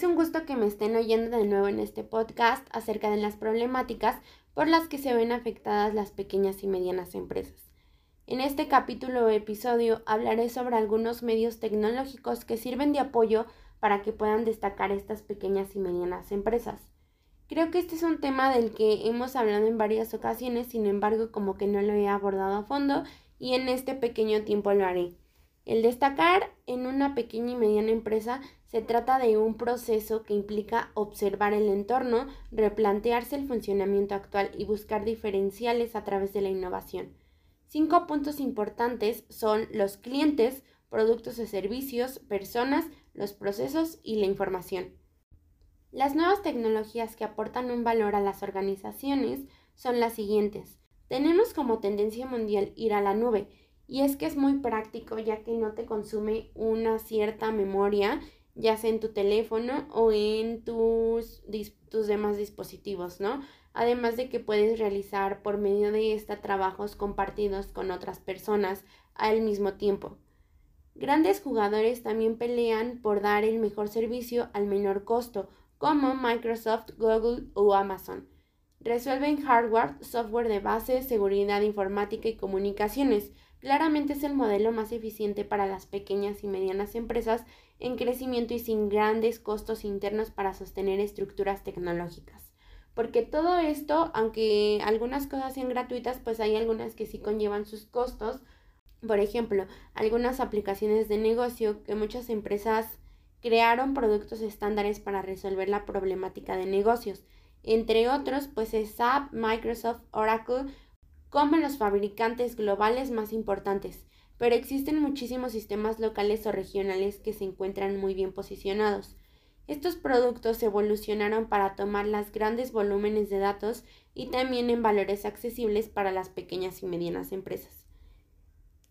Es un gusto que me estén oyendo de nuevo en este podcast acerca de las problemáticas por las que se ven afectadas las pequeñas y medianas empresas. En este capítulo o episodio hablaré sobre algunos medios tecnológicos que sirven de apoyo para que puedan destacar estas pequeñas y medianas empresas. Creo que este es un tema del que hemos hablado en varias ocasiones, sin embargo como que no lo he abordado a fondo y en este pequeño tiempo lo haré. El destacar en una pequeña y mediana empresa se trata de un proceso que implica observar el entorno, replantearse el funcionamiento actual y buscar diferenciales a través de la innovación. Cinco puntos importantes son los clientes, productos o servicios, personas, los procesos y la información. Las nuevas tecnologías que aportan un valor a las organizaciones son las siguientes. Tenemos como tendencia mundial ir a la nube, y es que es muy práctico ya que no te consume una cierta memoria, ya sea en tu teléfono o en tus, tus demás dispositivos, ¿no? además de que puedes realizar por medio de esta trabajos compartidos con otras personas al mismo tiempo. Grandes jugadores también pelean por dar el mejor servicio al menor costo, como Microsoft, Google o Amazon. Resuelven hardware, software de base, seguridad informática y comunicaciones. Claramente es el modelo más eficiente para las pequeñas y medianas empresas en crecimiento y sin grandes costos internos para sostener estructuras tecnológicas porque todo esto, aunque algunas cosas sean gratuitas, pues hay algunas que sí conllevan sus costos. Por ejemplo, algunas aplicaciones de negocio que muchas empresas crearon productos estándares para resolver la problemática de negocios. Entre otros, pues SAP, Microsoft, Oracle, como los fabricantes globales más importantes. Pero existen muchísimos sistemas locales o regionales que se encuentran muy bien posicionados. Estos productos evolucionaron para tomar los grandes volúmenes de datos y también en valores accesibles para las pequeñas y medianas empresas.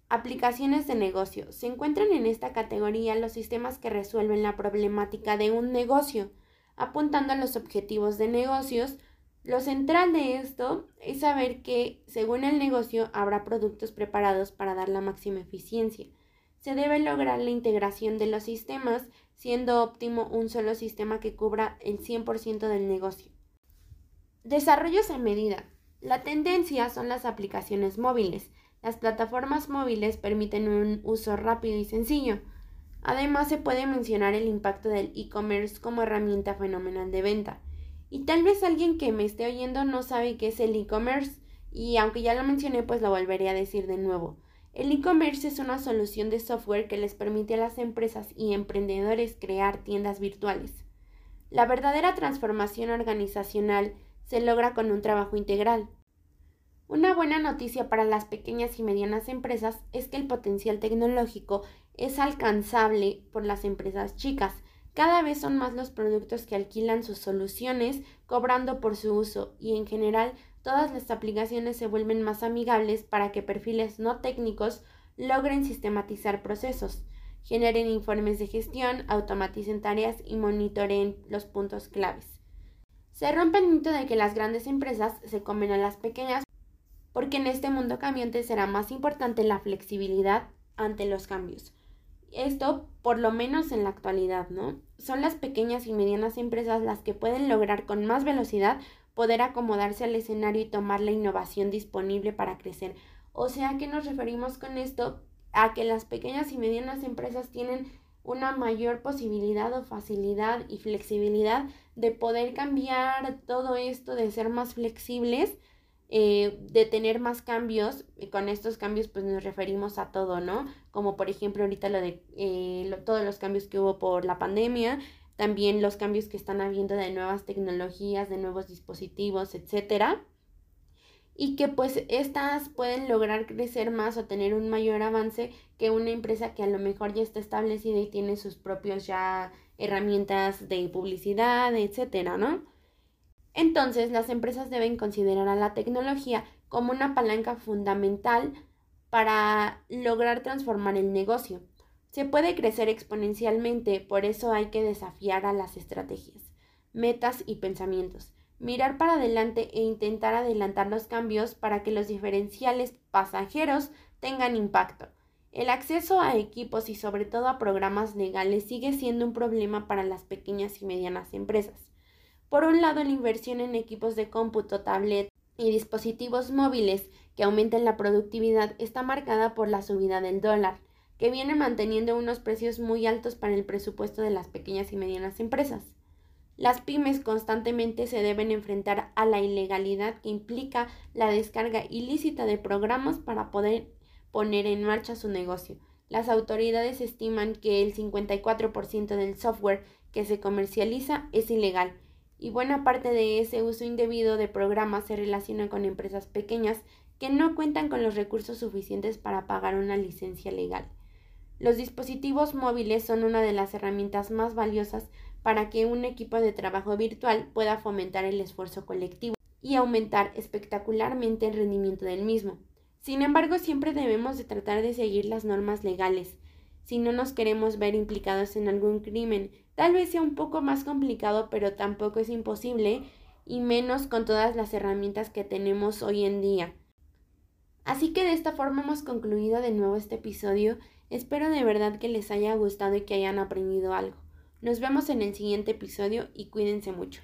Aplicaciones de negocio. Se encuentran en esta categoría los sistemas que resuelven la problemática de un negocio, apuntando a los objetivos de negocios. Lo central de esto es saber que, según el negocio, habrá productos preparados para dar la máxima eficiencia. Se debe lograr la integración de los sistemas siendo óptimo un solo sistema que cubra el 100% del negocio. Desarrollos a medida. La tendencia son las aplicaciones móviles. Las plataformas móviles permiten un uso rápido y sencillo. Además, se puede mencionar el impacto del e-commerce como herramienta fenomenal de venta. Y tal vez alguien que me esté oyendo no sabe qué es el e-commerce, y aunque ya lo mencioné, pues lo volveré a decir de nuevo. El e-commerce es una solución de software que les permite a las empresas y emprendedores crear tiendas virtuales. La verdadera transformación organizacional se logra con un trabajo integral. Una buena noticia para las pequeñas y medianas empresas es que el potencial tecnológico es alcanzable por las empresas chicas. Cada vez son más los productos que alquilan sus soluciones cobrando por su uso y en general todas las aplicaciones se vuelven más amigables para que perfiles no técnicos logren sistematizar procesos, generen informes de gestión, automaticen tareas y monitoreen los puntos claves. Se rompe el mito de que las grandes empresas se comen a las pequeñas porque en este mundo cambiante será más importante la flexibilidad ante los cambios. Esto, por lo menos en la actualidad, ¿no? Son las pequeñas y medianas empresas las que pueden lograr con más velocidad poder acomodarse al escenario y tomar la innovación disponible para crecer. O sea, ¿qué nos referimos con esto? A que las pequeñas y medianas empresas tienen una mayor posibilidad o facilidad y flexibilidad de poder cambiar todo esto, de ser más flexibles, eh, de tener más cambios. Y con estos cambios pues nos referimos a todo, ¿no? Como por ejemplo ahorita lo de eh, todos los cambios que hubo por la pandemia, también los cambios que están habiendo de nuevas tecnologías, de nuevos dispositivos, etcétera, y que pues estas pueden lograr crecer más o tener un mayor avance que una empresa que a lo mejor ya está establecida y tiene sus propios ya herramientas de publicidad, etcétera, ¿no? Entonces, las empresas deben considerar a la tecnología como una palanca fundamental para lograr transformar el negocio. Se puede crecer exponencialmente, por eso hay que desafiar a las estrategias, metas y pensamientos, mirar para adelante e intentar adelantar los cambios para que los diferenciales pasajeros tengan impacto. El acceso a equipos y sobre todo a programas legales sigue siendo un problema para las pequeñas y medianas empresas. Por un lado, la inversión en equipos de cómputo, tablet y dispositivos móviles que aumenten la productividad está marcada por la subida del dólar, que viene manteniendo unos precios muy altos para el presupuesto de las pequeñas y medianas empresas. Las pymes constantemente se deben enfrentar a la ilegalidad que implica la descarga ilícita de programas para poder poner en marcha su negocio. Las autoridades estiman que el 54% del software que se comercializa es ilegal y buena parte de ese uso indebido de programas se relaciona con empresas pequeñas que no cuentan con los recursos suficientes para pagar una licencia legal. Los dispositivos móviles son una de las herramientas más valiosas para que un equipo de trabajo virtual pueda fomentar el esfuerzo colectivo y aumentar espectacularmente el rendimiento del mismo. Sin embargo, siempre debemos de tratar de seguir las normas legales. Si no nos queremos ver implicados en algún crimen, tal vez sea un poco más complicado, pero tampoco es imposible, y menos con todas las herramientas que tenemos hoy en día. Así que de esta forma hemos concluido de nuevo este episodio Espero de verdad que les haya gustado y que hayan aprendido algo. Nos vemos en el siguiente episodio y cuídense mucho.